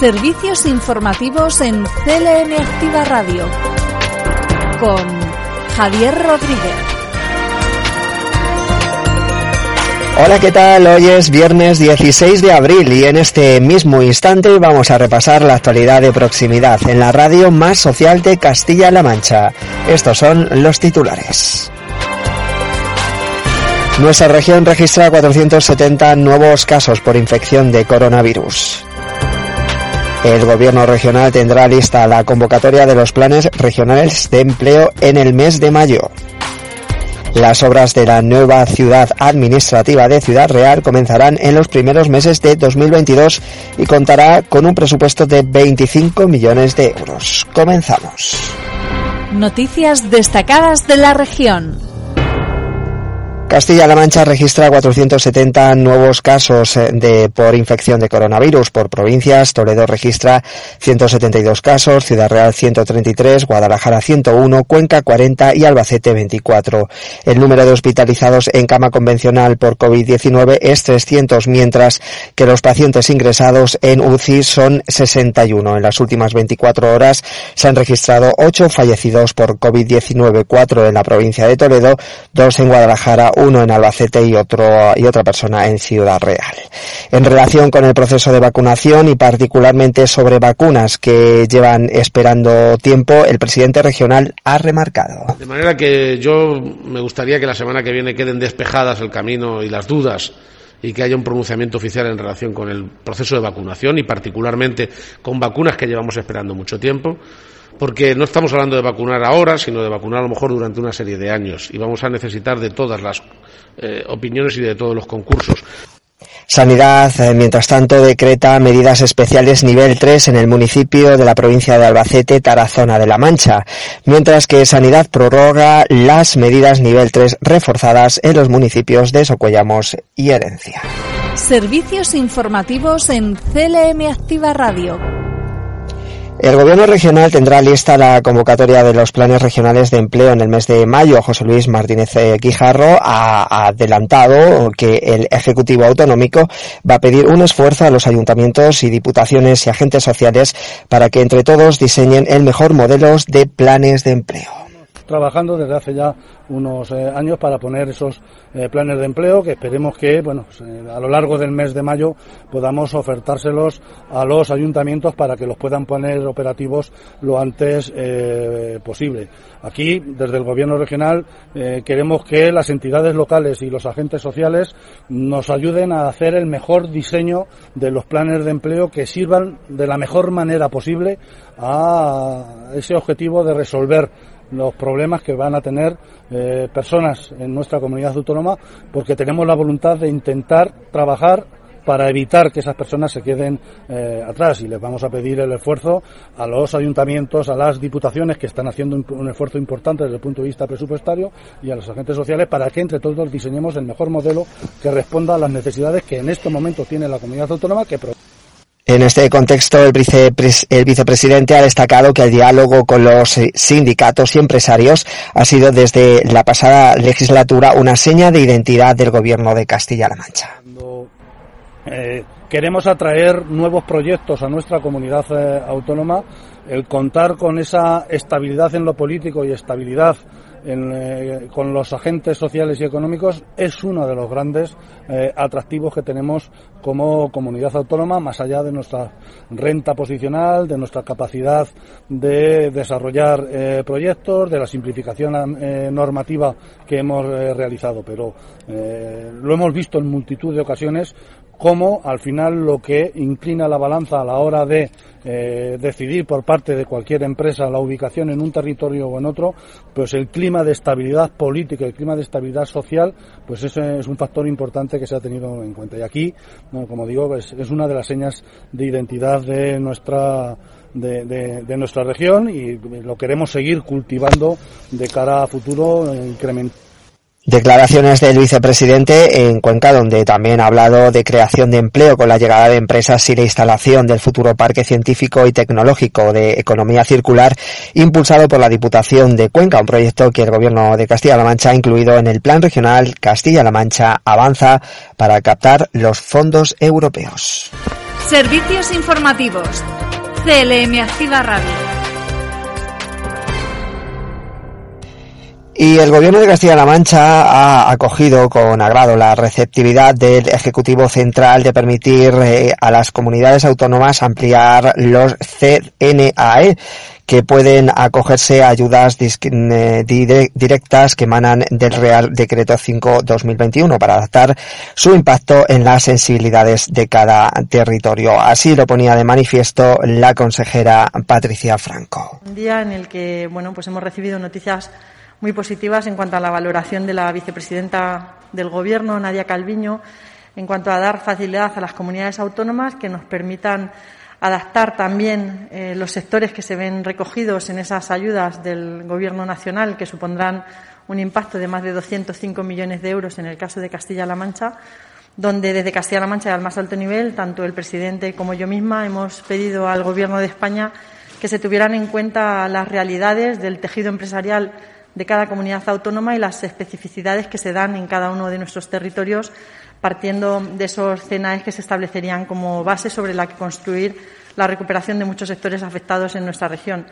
Servicios informativos en CLM Activa Radio con Javier Rodríguez. Hola, ¿qué tal? Hoy es viernes 16 de abril y en este mismo instante vamos a repasar la actualidad de proximidad en la radio más social de Castilla-La Mancha. Estos son los titulares. Nuestra región registra 470 nuevos casos por infección de coronavirus. El gobierno regional tendrá lista la convocatoria de los planes regionales de empleo en el mes de mayo. Las obras de la nueva ciudad administrativa de Ciudad Real comenzarán en los primeros meses de 2022 y contará con un presupuesto de 25 millones de euros. Comenzamos. Noticias destacadas de la región. Castilla-La Mancha registra 470 nuevos casos eh, de, por infección de coronavirus por provincias. Toledo registra 172 casos, Ciudad Real 133, Guadalajara 101, Cuenca 40 y Albacete 24. El número de hospitalizados en cama convencional por COVID-19 es 300, mientras que los pacientes ingresados en UCI son 61. En las últimas 24 horas se han registrado 8 fallecidos por COVID-19, 4 en la provincia de Toledo, 2 en Guadalajara, uno en Albacete y otro y otra persona en Ciudad Real. En relación con el proceso de vacunación y particularmente sobre vacunas que llevan esperando tiempo, el presidente regional ha remarcado. De manera que yo me gustaría que la semana que viene queden despejadas el camino y las dudas y que haya un pronunciamiento oficial en relación con el proceso de vacunación y particularmente con vacunas que llevamos esperando mucho tiempo porque no estamos hablando de vacunar ahora, sino de vacunar a lo mejor durante una serie de años y vamos a necesitar de todas las eh, opiniones y de todos los concursos. Sanidad, eh, mientras tanto, decreta medidas especiales nivel 3 en el municipio de la provincia de Albacete, Tarazona de la Mancha, mientras que Sanidad prorroga las medidas nivel 3 reforzadas en los municipios de Socuellamos y Herencia. Servicios informativos en CLM Activa Radio. El Gobierno regional tendrá lista la convocatoria de los planes regionales de empleo en el mes de mayo. José Luis Martínez Quijarro ha adelantado que el Ejecutivo Autonómico va a pedir un esfuerzo a los ayuntamientos y diputaciones y agentes sociales para que entre todos diseñen el mejor modelo de planes de empleo trabajando desde hace ya unos eh, años para poner esos eh, planes de empleo que esperemos que bueno pues, eh, a lo largo del mes de mayo podamos ofertárselos a los ayuntamientos para que los puedan poner operativos lo antes posible. Aquí desde el gobierno regional queremos que las entidades locales y los agentes sociales nos ayuden a hacer el mejor diseño de los planes de empleo que sirvan de la mejor manera posible a ese objetivo de resolver los problemas que van a tener eh, personas en nuestra comunidad autónoma porque tenemos la voluntad de intentar trabajar para evitar que esas personas se queden eh, atrás. Y les vamos a pedir el esfuerzo a los ayuntamientos, a las diputaciones que están haciendo un, esfuerzo importante desde el punto de vista presupuestario y a los agentes sociales para que entre todos diseñemos el mejor modelo que responda a las necesidades que en este momento tiene la comunidad autónoma que en este contexto, el, vicepresidente ha destacado que el diálogo con los sindicatos y empresarios ha sido desde la pasada legislatura una seña de identidad del gobierno de Castilla-La Mancha. Eh, queremos atraer nuevos proyectos a nuestra comunidad eh, autónoma, el contar con esa estabilidad en lo político y estabilidad eh, con los agentes sociales y económicos es uno de los grandes eh, atractivos que tenemos como comunidad autónoma, más allá de nuestra renta posicional, de nuestra capacidad de desarrollar eh, proyectos, de la simplificación normativa que hemos realizado. Pero lo hemos visto en multitud de ocasiones cómo al final lo que inclina la balanza a la hora de eh, decidir por parte de cualquier empresa la ubicación en un territorio o en otro, pues el clima de estabilidad política, el clima de estabilidad social, pues ese es un factor importante que se ha tenido en cuenta. Y aquí, como digo, pues es una de las señas de identidad de nuestra de, de, nuestra región y lo queremos seguir cultivando de cara a futuro, incrementar Declaraciones del vicepresidente en Cuenca, donde también ha hablado de creación de empleo con la llegada de empresas y la instalación del futuro Parque Científico y Tecnológico de Economía Circular, impulsado por la Diputación de Cuenca, un proyecto que el Gobierno de Castilla-La Mancha ha incluido en el Plan Regional Castilla-La Mancha Avanza para captar los fondos europeos. Servicios informativos. CLM Activa Radio. Y el Gobierno de Castilla-La Mancha ha acogido con agrado la receptividad del Ejecutivo Central de permitir eh, a las comunidades autónomas ampliar los CNAE que pueden acogerse a ayudas eh, directas que emanan del Real Decreto 5-2021 para adaptar su impacto en las sensibilidades de cada territorio. Así lo ponía de manifiesto la consejera Patricia Franco. Un día en el que, bueno, pues hemos recibido noticias muy positivas en cuanto a la valoración de la vicepresidenta del Gobierno, Nadia Calviño, en cuanto a dar facilidad a las comunidades autónomas que nos permitan adaptar también eh, los sectores que se ven recogidos en esas ayudas del Gobierno nacional, que supondrán un impacto de más de 205 millones de euros en el caso de Castilla-La Mancha, donde desde Castilla-La Mancha y al más alto nivel, tanto el presidente como yo misma, hemos pedido al Gobierno de España que se tuvieran en cuenta las realidades del tejido empresarial de cada comunidad autónoma y las especificidades que se dan en cada uno de nuestros territorios, partiendo de esos CENAES que se establecerían como base sobre la que construir la recuperación de muchos sectores afectados en nuestra región.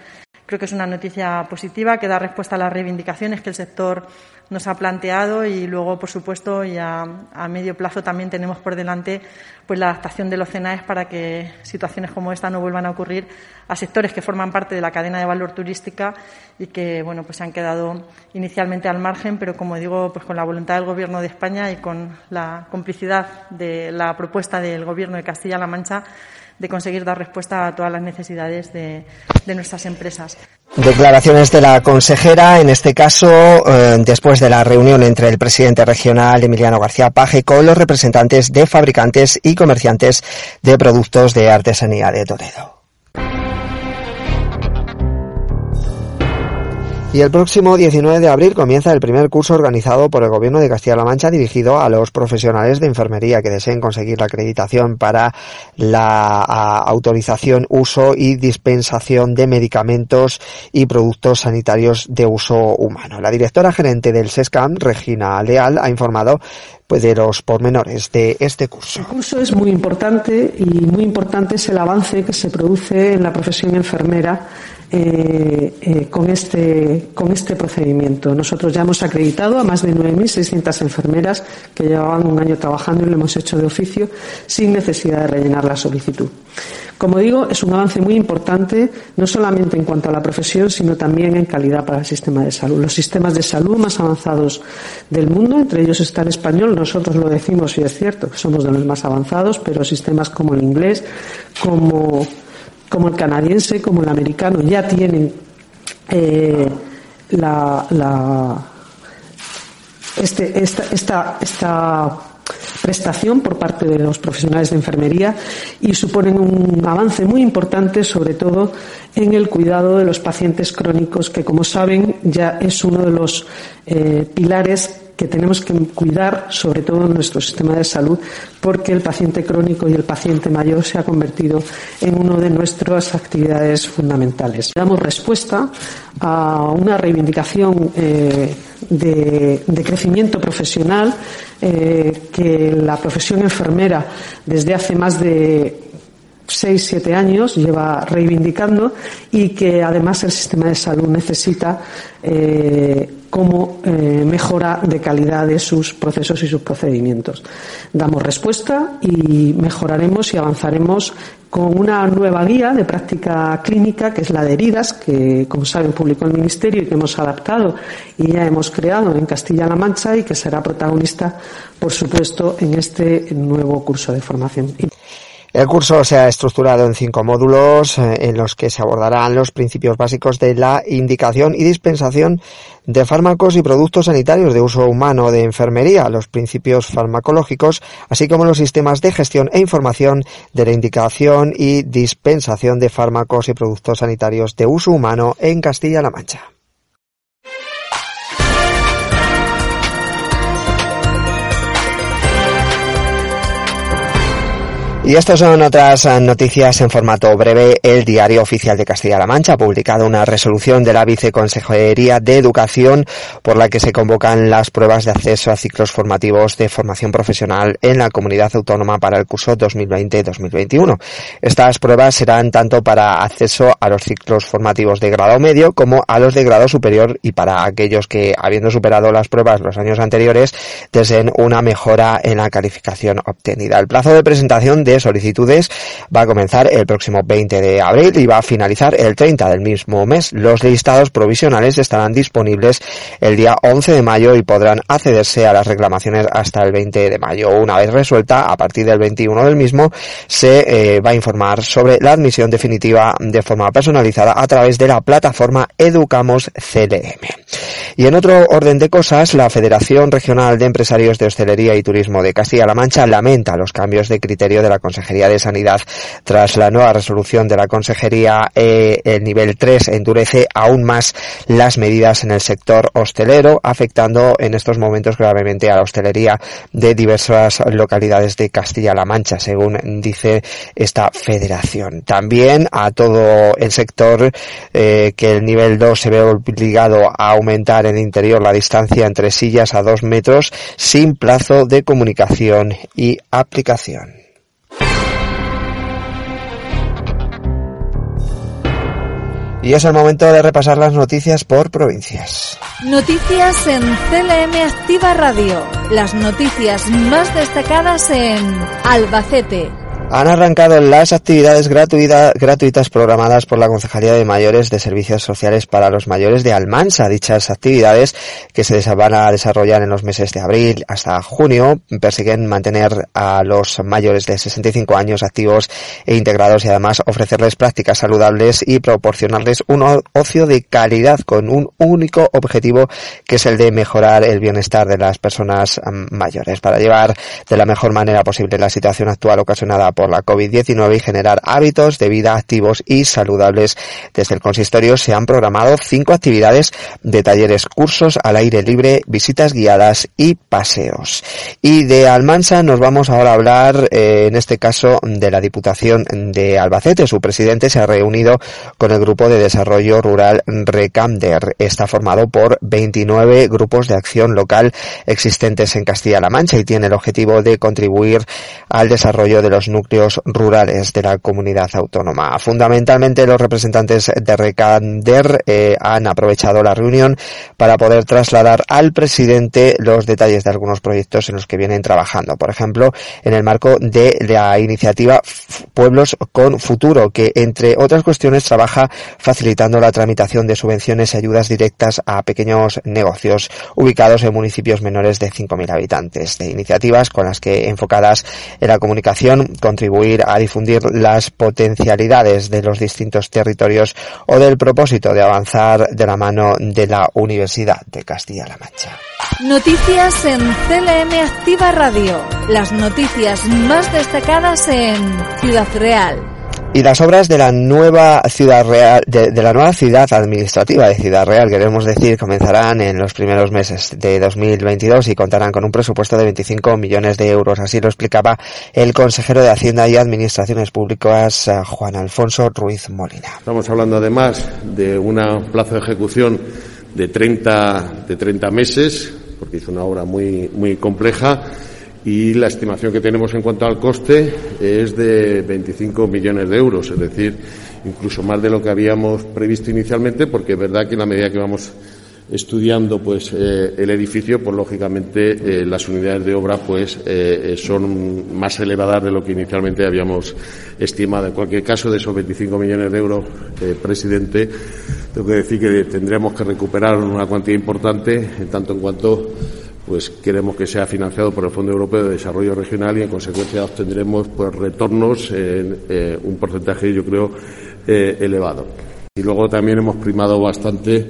Creo que es una noticia positiva que da respuesta a las reivindicaciones que el sector nos ha planteado y luego, por supuesto, y a, medio plazo también tenemos por delante pues la adaptación de los CENAES para que situaciones como esta no vuelvan a ocurrir a sectores que forman parte de la cadena de valor turística y que bueno pues han quedado inicialmente al margen, pero como digo, pues con la voluntad del Gobierno de España y con la complicidad de la propuesta del Gobierno de Castilla-La Mancha de conseguir dar respuesta a todas las necesidades de, nuestras empresas. Declaraciones de la consejera, en este caso, eh, después de la reunión entre el presidente regional Emiliano García Paje con los representantes de fabricantes y comerciantes de productos de artesanía de Toledo. Y el próximo 19 de abril comienza el primer curso organizado por el Gobierno de Castilla-La Mancha dirigido a los profesionales de enfermería que deseen conseguir la acreditación para la autorización, uso y dispensación de medicamentos y productos sanitarios de uso humano. La directora gerente del SESCAM, Regina Leal, ha informado pues, de los pormenores de este curso. El curso es muy importante y muy importante es el avance que se produce en la profesión enfermera eh, eh, con, este, con este procedimiento. Nosotros ya hemos acreditado a más de 9.600 enfermeras que llevaban un año trabajando y lo hemos hecho de oficio sin necesidad de rellenar la solicitud. Como digo, es un avance muy importante, no solamente en cuanto a la profesión, sino también en calidad para el sistema de salud. Los sistemas de salud más avanzados del mundo, entre ellos está el español, nosotros lo decimos y es cierto, somos de los más avanzados, pero sistemas como el inglés, como el canadiense, como el americano, ya tienen eh, la, este, esta, esta, prestación por parte de los profesionales de enfermería y suponen un avance muy importante, sobre todo en el cuidado de los pacientes crónicos, que, como saben, ya es uno de los eh, pilares que tenemos que cuidar, sobre todo en nuestro sistema de salud, porque el paciente crónico y el paciente mayor se ha convertido en una de nuestras actividades fundamentales. Damos respuesta a una reivindicación eh, de, crecimiento profesional eh, que la profesión enfermera desde hace más de seis, siete años lleva reivindicando y que además el sistema de salud necesita eh, como eh, mejora de calidad de sus procesos y sus procedimientos. Damos respuesta y mejoraremos y avanzaremos con una nueva guía de práctica clínica que es la de heridas, que como saben publicó el Ministerio y que hemos adaptado y ya hemos creado en Castilla-La Mancha y que será protagonista, por supuesto, en este nuevo curso de formación. El curso se ha estructurado en cinco módulos eh, en los que se abordarán los principios básicos de la indicación y dispensación de fármacos y productos sanitarios de uso humano de enfermería, los principios farmacológicos, así como los sistemas de gestión e información de la indicación y dispensación de fármacos y productos sanitarios de uso humano en Castilla-La Mancha. Y estas son otras eh, noticias en formato breve. El Diario Oficial de Castilla-La Mancha ha publicado una resolución de la Viceconsejería de Educación por la que se convocan las pruebas de acceso a ciclos formativos de formación profesional en la comunidad autónoma para el curso 2020-2021. Estas pruebas serán tanto para acceso a los ciclos formativos de grado medio como a los de grado superior y para aquellos que, habiendo superado las pruebas los años anteriores, deseen una mejora en la calificación obtenida. El plazo de presentación de solicitudes va a comenzar el próximo 20 de abril y va a finalizar el 30 del mismo mes. Los listados provisionales estarán disponibles el día 11 de mayo y podrán accederse a las reclamaciones hasta el 20 de mayo. Una vez resuelta, a partir del 21 del mismo, se eh, va a informar sobre la admisión definitiva de forma personalizada a través de la plataforma Educamos CLM. Y en otro orden de cosas, la Federación Regional de Empresarios de Hostelería y Turismo de Castilla-La Mancha lamenta los cambios de criterio de la Consejería de Sanidad. Tras la nueva resolución de la Consejería, eh, el nivel 3 endurece aún más las medidas en el sector hostelero, afectando en estos momentos gravemente a la hostelería de diversas localidades de Castilla-La Mancha, según dice esta federación. También a todo el sector eh, que el nivel 2 se ve obligado a aumentar en el interior la distancia entre sillas a dos metros sin plazo de comunicación y aplicación. Y es el momento de repasar las noticias por provincias. Noticias en CLM Activa Radio. Las noticias más destacadas en Albacete, han arrancado las actividades gratuitas programadas por la Concejalía de Mayores de Servicios Sociales para los Mayores de Almansa. Dichas actividades, que se van a desarrollar en los meses de abril hasta junio, persiguen mantener a los mayores de 65 años activos e integrados y además ofrecerles prácticas saludables y proporcionarles un ocio de calidad con un único objetivo que es el de mejorar el bienestar de las personas mm, mayores para llevar de la mejor manera posible la situación actual ocasionada por la COVID-19 y generar hábitos de vida activos y saludables. Desde el consistorio se han programado cinco actividades de talleres, cursos al aire libre, visitas guiadas y paseos. Y de Almansa nos vamos ahora a hablar, eh, en este caso, de la Diputación de Albacete. Su presidente se ha reunido con el Grupo de Desarrollo Rural Recamder. Está formado por 29 grupos de acción local existentes en Castilla-La Mancha y tiene el objetivo de contribuir al desarrollo de los núcleos rurales de la comunidad autónoma. Fundamentalmente los representantes de Recander eh, han aprovechado la reunión para poder trasladar al presidente los detalles de algunos proyectos en los que vienen trabajando. Por ejemplo, en el marco de la iniciativa Pueblos con Futuro, que entre otras cuestiones trabaja facilitando la tramitación de subvenciones y ayudas directas a pequeños negocios ubicados en municipios menores de 5.000 habitantes. De iniciativas con las que enfocadas en la comunicación con contribuir a difundir las potencialidades de los distintos territorios o del propósito de avanzar de la mano de la Universidad de Castilla-La Mancha. Noticias en CLM Activa Radio. Las noticias más destacadas en Ciudad Real. Y las obras de la nueva ciudad real, de, la nueva ciudad administrativa de Ciudad Real, queremos decir, comenzarán en los primeros meses de 2022 y contarán con un presupuesto de 25 millones de euros. Así lo explicaba el consejero de Hacienda y Administraciones Públicas, eh, Juan Alfonso Ruiz Molina. Estamos hablando además de un plazo de ejecución de 30, de 30 meses, porque es una obra muy, muy compleja y la estimación que tenemos en cuanto al coste es de 25 millones de euros, es decir, incluso más de lo que habíamos previsto inicialmente, porque es verdad que en la medida que vamos estudiando pues eh, el edificio, pues lógicamente eh, las unidades de obra pues eh, son más elevadas de lo que inicialmente habíamos estimado. En cualquier caso, de esos 25 millones de euros, presidente, tengo que decir que tendremos que recuperar una cuantía importante en tanto en cuanto pues queremos que sea financiado por el Fondo Europeo de Desarrollo Regional y en consecuencia obtendremos pues retornos en un porcentaje yo creo elevado. Y luego también hemos primado bastante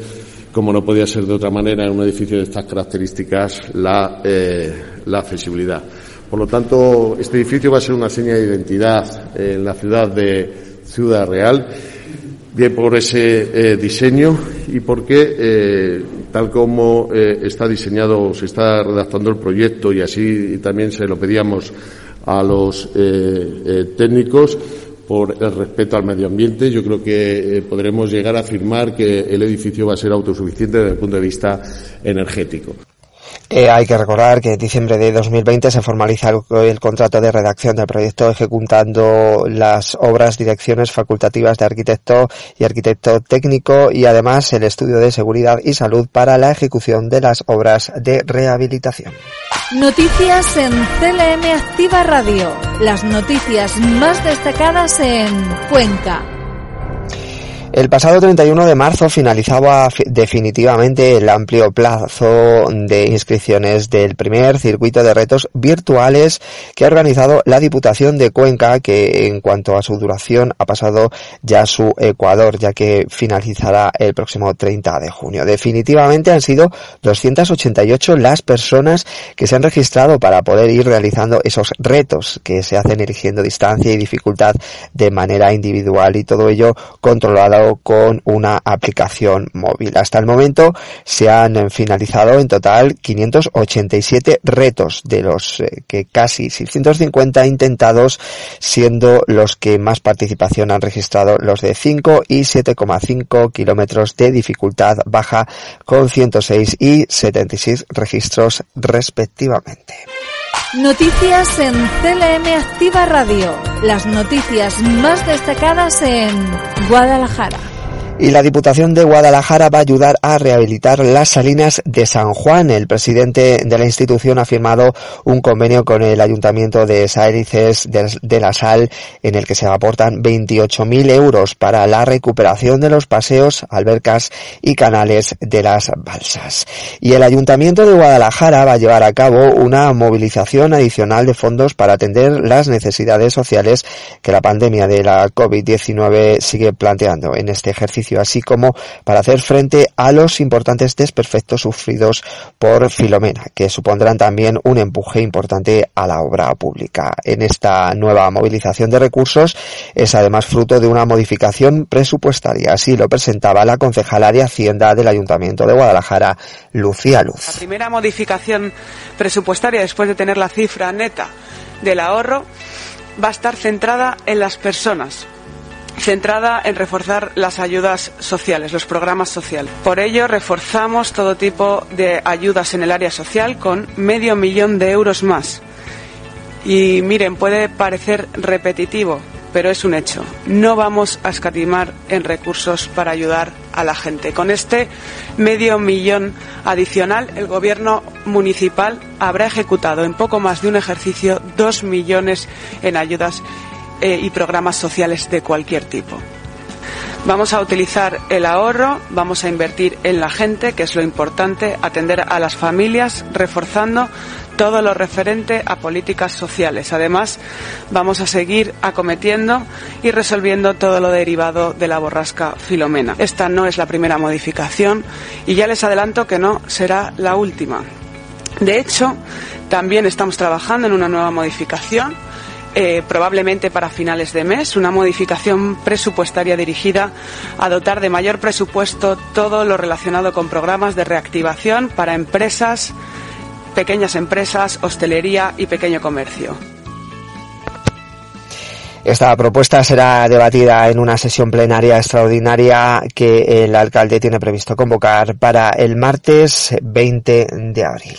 como no podía ser de otra manera en un edificio de estas características, la, eh, la accesibilidad. Por lo tanto, este edificio va a ser una seña de identidad en la ciudad de Ciudad Real, bien por ese eh, diseño y porque, eh, tal como está diseñado, se está redactando el proyecto y así también se lo pedíamos a los técnicos, por el respeto al medio ambiente. Yo creo que eh, podremos llegar a afirmar que el edificio va a ser autosuficiente desde el punto de vista energético. Eh, hay que recordar que en diciembre de 2020 se formaliza el, contrato de redacción del proyecto ejecutando las obras, direcciones facultativas de arquitecto y arquitecto técnico y además el estudio de seguridad y salud para la ejecución de las obras de rehabilitación. Noticias en CLM Activa Radio. Las noticias más destacadas en Cuenca. El pasado 31 de marzo finalizaba definitivamente el amplio plazo de inscripciones del primer circuito de retos virtuales que ha organizado la Diputación de Cuenca, que en cuanto a su duración ha pasado ya su Ecuador, ya que finalizará el próximo 30 de junio. Definitivamente han sido 288 las personas que se han registrado para poder ir realizando esos retos que se hacen eligiendo distancia y dificultad de manera individual y todo ello controlado con una aplicación móvil. Hasta el momento se han finalizado en total 587 retos de los eh, que casi 650 intentados siendo los que más participación han registrado los de 5 y 7,5 kilómetros de dificultad baja con 106 y 76 registros respectivamente. Noticias en CLM Activa Radio. Las noticias más destacadas en Guadalajara. Y la Diputación de Guadalajara va a ayudar a rehabilitar las salinas de San Juan. El presidente de la institución ha firmado un convenio con el Ayuntamiento de Saérices de la Sal en el que se aportan 28.000 euros para la recuperación de los paseos, albercas y canales de las balsas. Y el Ayuntamiento de Guadalajara va a llevar a cabo una movilización adicional de fondos para atender las necesidades sociales que la pandemia de la COVID-19 sigue planteando en este ejercicio así como para hacer frente a los importantes desperfectos sufridos por Filomena, que supondrán también un empuje importante a la obra pública. En esta nueva movilización de recursos es además fruto de una modificación presupuestaria, así lo presentaba la concejala de Hacienda del Ayuntamiento de Guadalajara, Lucía Luz. La primera modificación presupuestaria después de tener la cifra neta del ahorro va a estar centrada en las personas, centrada en reforzar las ayudas sociales, los programas sociales. Por ello, reforzamos todo tipo de ayudas en el área social con medio millón de euros más. Y miren, puede parecer repetitivo, pero es un hecho. No vamos a escatimar en recursos para ayudar a la gente. Con este medio millón adicional, el Gobierno municipal habrá ejecutado en poco más de un ejercicio dos millones en ayudas eh, y programas sociales de cualquier tipo. Vamos a utilizar el ahorro, vamos a invertir en la gente, que es lo importante, atender a las familias, reforzando todo lo referente a políticas sociales. Además, vamos a seguir acometiendo y resolviendo todo lo derivado de la borrasca Filomena. Esta no es la primera modificación y ya les adelanto que no será la última. De hecho, también estamos trabajando en una nueva modificación eh, probablemente para finales de mes, una modificación presupuestaria dirigida a dotar de mayor presupuesto todo lo relacionado con programas de reactivación para empresas, pequeñas empresas, hostelería y pequeño comercio. Esta propuesta será debatida en una sesión plenaria extraordinaria que el alcalde tiene previsto convocar para el martes 20 de abril.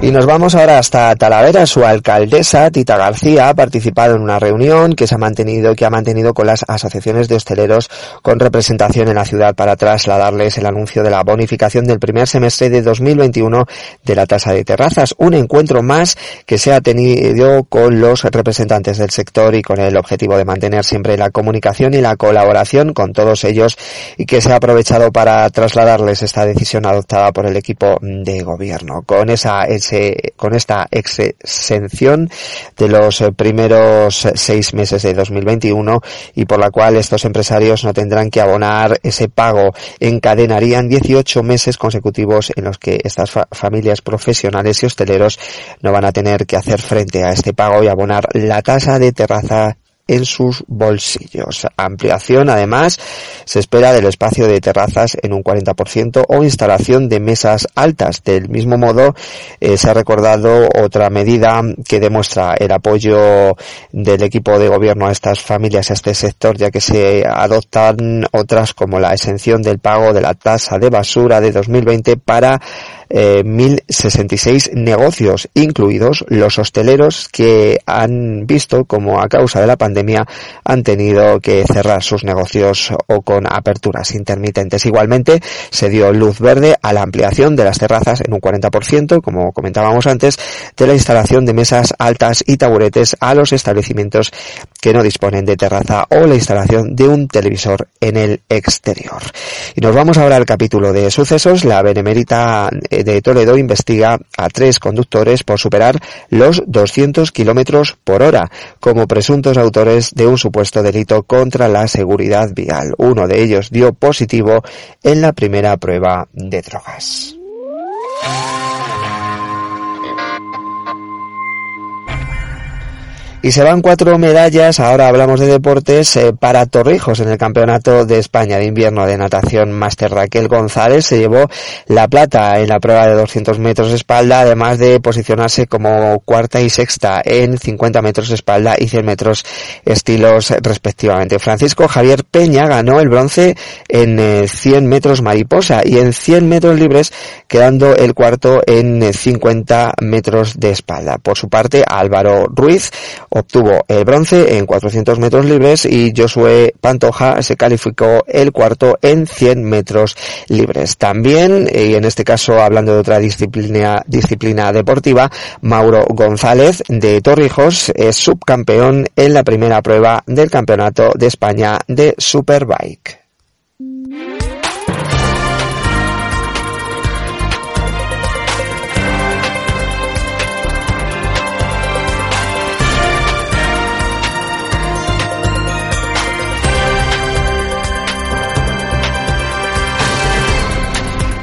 Y nos vamos ahora hasta Talavera. Su alcaldesa, Tita García, ha participado en una reunión que se ha mantenido, que ha mantenido con las asociaciones de hosteleros con representación en la ciudad para trasladarles el anuncio de la bonificación del primer semestre de 2021 de la tasa de terrazas. Un encuentro más que se ha tenido con los representantes del sector y con el objetivo de mantener siempre la comunicación y la colaboración con todos ellos y que se ha aprovechado para trasladarles esta decisión adoptada por el equipo de gobierno. Con esa con esta exención de los eh, primeros seis meses de 2021 y por la cual estos empresarios no tendrán que abonar ese pago. Encadenarían 18 meses consecutivos en los que estas familias profesionales y hosteleros no van a tener que hacer frente a este pago y abonar la tasa de terraza en sus bolsillos. Ampliación, además, se espera del espacio de terrazas en un 40% o instalación de mesas altas. Del mismo modo, eh, se ha recordado otra medida que demuestra el apoyo del equipo de gobierno a estas familias, a este sector, ya que se adoptan otras como la exención del pago de la tasa de basura de 2020 para eh, 1.066 negocios, incluidos los hosteleros que han visto como a causa de la pandemia han tenido que cerrar sus negocios o con aperturas intermitentes. Igualmente se dio luz verde a la ampliación de las terrazas en un 40%, como comentábamos antes, de la instalación de mesas altas y taburetes a los establecimientos que no disponen de terraza o la instalación de un televisor en el exterior. Y nos vamos ahora al capítulo de sucesos. La Benemérita de Toledo investiga a tres conductores por superar los 200 kilómetros por hora como presuntos autores de un supuesto delito contra la seguridad vial. Uno de ellos dio positivo en la primera prueba de drogas. Y se van cuatro medallas, ahora hablamos de deportes, eh, para Torrijos en el Campeonato de España de Invierno de Natación Máster Raquel González se llevó la plata en la prueba de 200 metros de espalda, además de posicionarse como cuarta y sexta en 50 metros de espalda y 100 metros estilos respectivamente. Francisco Javier Peña ganó el bronce en 100 eh, metros mariposa y en 100 metros libres, quedando el cuarto en 50 eh, metros de espalda. Por su parte, Álvaro Ruiz obtuvo el bronce en 400 metros libres y Josué Pantoja se calificó el cuarto en 100 metros libres. También, y en este caso hablando de otra disciplina, disciplina deportiva, Mauro González de Torrijos es subcampeón en la primera prueba del Campeonato de España de Superbike.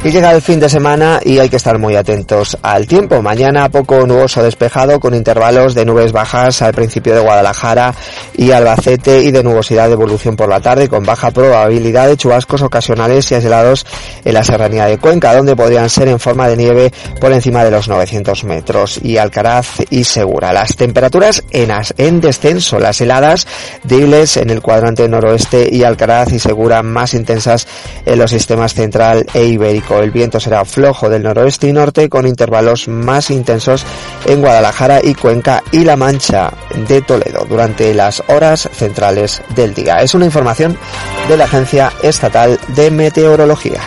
Y llega el fin de semana y hay que estar muy atentos al tiempo. Mañana poco nuboso despejado con intervalos de nubes bajas al principio de Guadalajara y Albacete y de nubosidad de evolución por la tarde con baja probabilidad de chubascos ocasionales y aislados en la serranía de Cuenca donde podrían ser en forma de nieve por encima de los 900 metros y Alcaraz y Segura. Las temperaturas en, en descenso, las heladas débiles en el cuadrante noroeste y Alcaraz y Segura más intensas en los sistemas central e ibérico. El viento será flojo del noroeste y norte con intervalos más intensos en Guadalajara y Cuenca y La Mancha de Toledo durante las horas centrales del día. Es una información de la Agencia Estatal de Meteorología.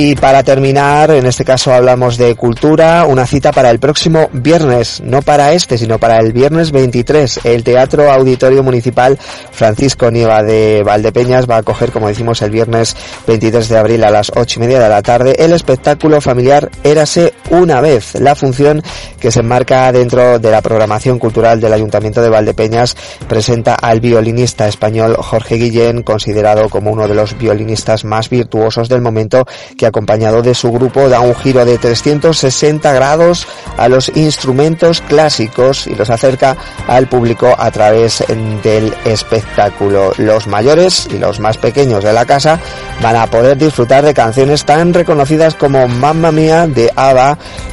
Y para terminar, en este caso hablamos de cultura, una cita para el próximo viernes, no para este, sino para el viernes 23. El Teatro Auditorio Municipal Francisco Nieva de Valdepeñas va a acoger, como decimos, el viernes 23 de abril a las ocho y media de la tarde el espectáculo familiar Érase una vez. La función que se enmarca dentro de la programación cultural del Ayuntamiento de Valdepeñas presenta al violinista español Jorge Guillén, considerado como uno de los violinistas más virtuosos del momento, que acompañado de su grupo da un giro de 360 grados a los instrumentos clásicos y los acerca al público a través del espectáculo. Los mayores y los más pequeños de la casa van a poder disfrutar de canciones tan reconocidas como Mamma Mía de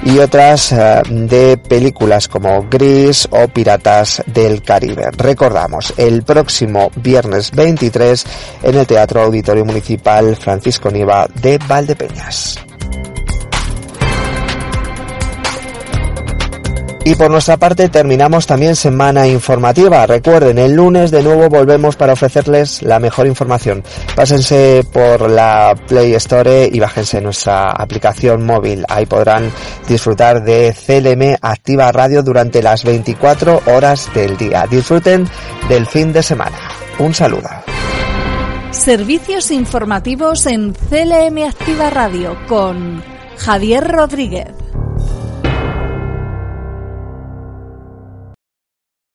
Y otras eh, de películas como Gris o Piratas del Caribe. Recordamos, el próximo viernes 23 en el Teatro Auditorio Municipal Francisco Niva de Valdepeñas. Y por nuestra parte terminamos también semana informativa. Recuerden, el lunes de nuevo volvemos para ofrecerles la mejor información. Pásense por la Play Store y bájense nuestra aplicación móvil. Ahí podrán disfrutar de CLM Activa Radio durante las 24 horas del día. Disfruten del fin de semana. Un saludo. Servicios informativos en CLM Activa Radio con Javier Rodríguez.